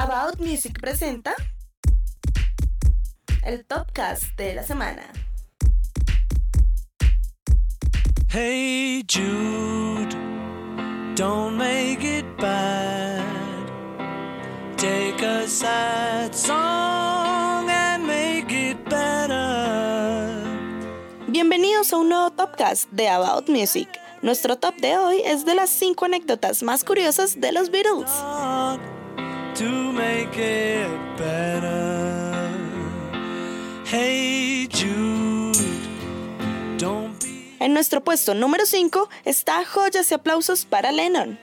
About Music presenta el Topcast de la semana. Hey Jude, don't make it bad. Take a sad song and make it better. Bienvenidos a un nuevo Topcast de About Music. Nuestro top de hoy es de las 5 anécdotas más curiosas de los Beatles. To Hey Jude, En nuestro puesto número 5 está Joyas y aplausos para Lennon.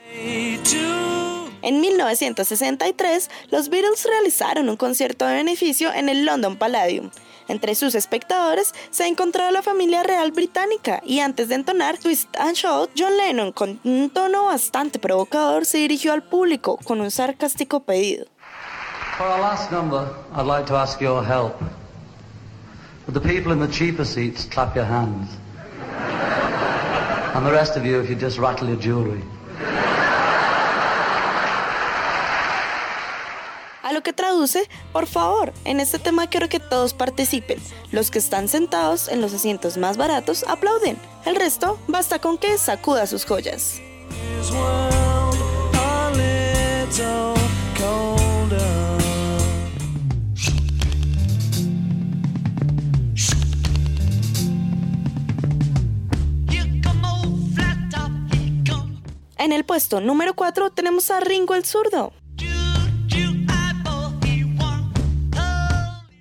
En 1963, los Beatles realizaron un concierto de beneficio en el London Palladium. Entre sus espectadores se encontraba la familia real británica y antes de entonar Twist and Shout, John Lennon, con un tono bastante provocador, se dirigió al público con un sarcástico pedido. For our last number, I'd like to ask your help. Would the people in the cheaper seats clap your hands? And the rest of you, if you just rattle your jewelry. A lo que traduce, por favor, en este tema quiero que todos participen. Los que están sentados en los asientos más baratos aplauden. El resto basta con que sacuda sus joyas. El puesto número 4 tenemos a Ringo el zurdo.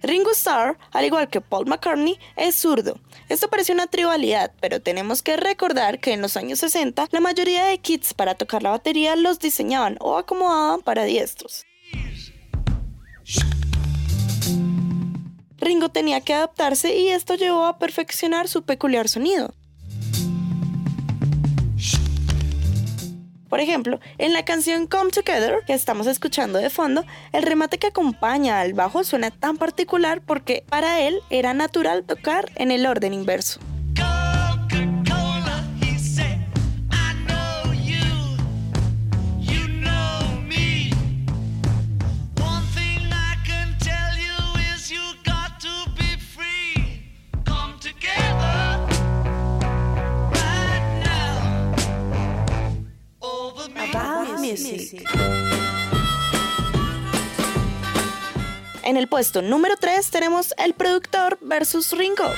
Ringo Starr, al igual que Paul McCartney, es zurdo. Esto parece una trivialidad, pero tenemos que recordar que en los años 60 la mayoría de kits para tocar la batería los diseñaban o acomodaban para diestros. Ringo tenía que adaptarse y esto llevó a perfeccionar su peculiar sonido. Por ejemplo, en la canción Come Together, que estamos escuchando de fondo, el remate que acompaña al bajo suena tan particular porque para él era natural tocar en el orden inverso. En el puesto número 3 tenemos el productor versus Ringo.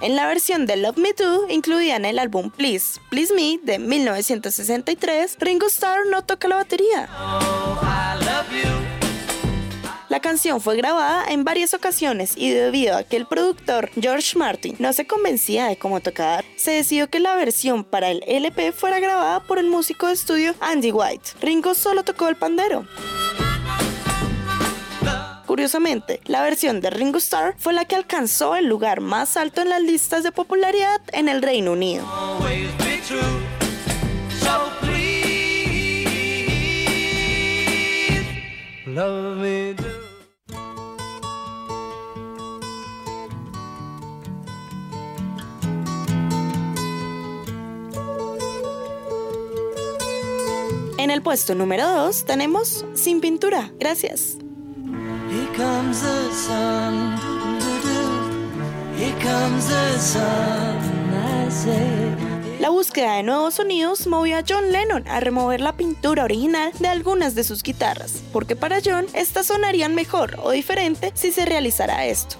En la versión de Love Me Do, incluida en el álbum Please, Please Me de 1963, Ringo Starr no toca la batería. La canción fue grabada en varias ocasiones y debido a que el productor George Martin no se convencía de cómo tocar, se decidió que la versión para el LP fuera grabada por el músico de estudio Andy White. Ringo solo tocó el pandero. Curiosamente, la versión de Ringo Starr fue la que alcanzó el lugar más alto en las listas de popularidad en el Reino Unido. En el puesto número 2 tenemos Sin pintura. Gracias. Here comes the sun. doo-doo-doo. Here comes the sun. I say. La búsqueda de nuevos sonidos movió a John Lennon a remover la pintura original de algunas de sus guitarras, porque para John estas sonarían mejor o diferente si se realizara esto.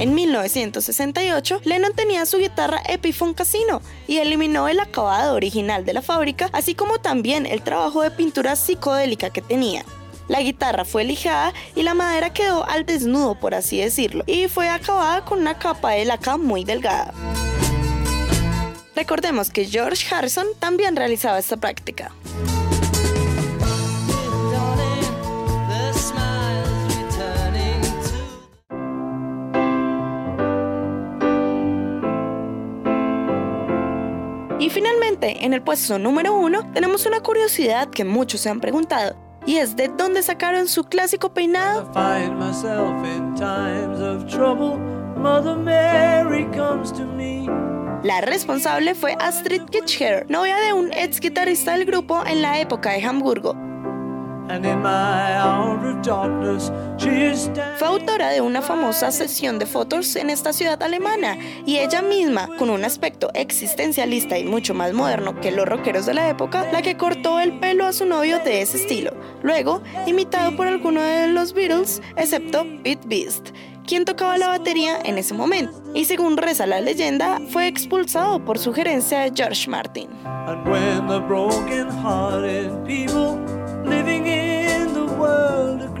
En 1968, Lennon tenía su guitarra Epiphone Casino y eliminó el acabado original de la fábrica, así como también el trabajo de pintura psicodélica que tenía. La guitarra fue lijada y la madera quedó al desnudo, por así decirlo, y fue acabada con una capa de laca muy delgada. Recordemos que George Harrison también realizaba esta práctica. Y finalmente, en el puesto número uno, tenemos una curiosidad que muchos se han preguntado, y es de dónde sacaron su clásico peinado. La responsable fue Astrid Kitschher, novia de un ex guitarrista del grupo en la época de Hamburgo. And in my hour of darkness. Fue autora de una famosa sesión de fotos en esta ciudad alemana y ella misma, con un aspecto existencialista y mucho más moderno que los rockeros de la época, la que cortó el pelo a su novio de ese estilo, luego imitado por alguno de los Beatles, excepto Pete Beast, quien tocaba la batería en ese momento, y según reza la leyenda, fue expulsado por sugerencia de George Martin. The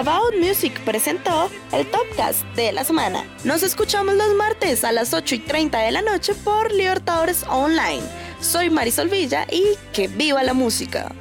About Music presentó el Topcast de la semana. Nos escuchamos los martes a las 8 y 30 de la noche por Libertadores Online. Soy Marisol Villa y que viva la música.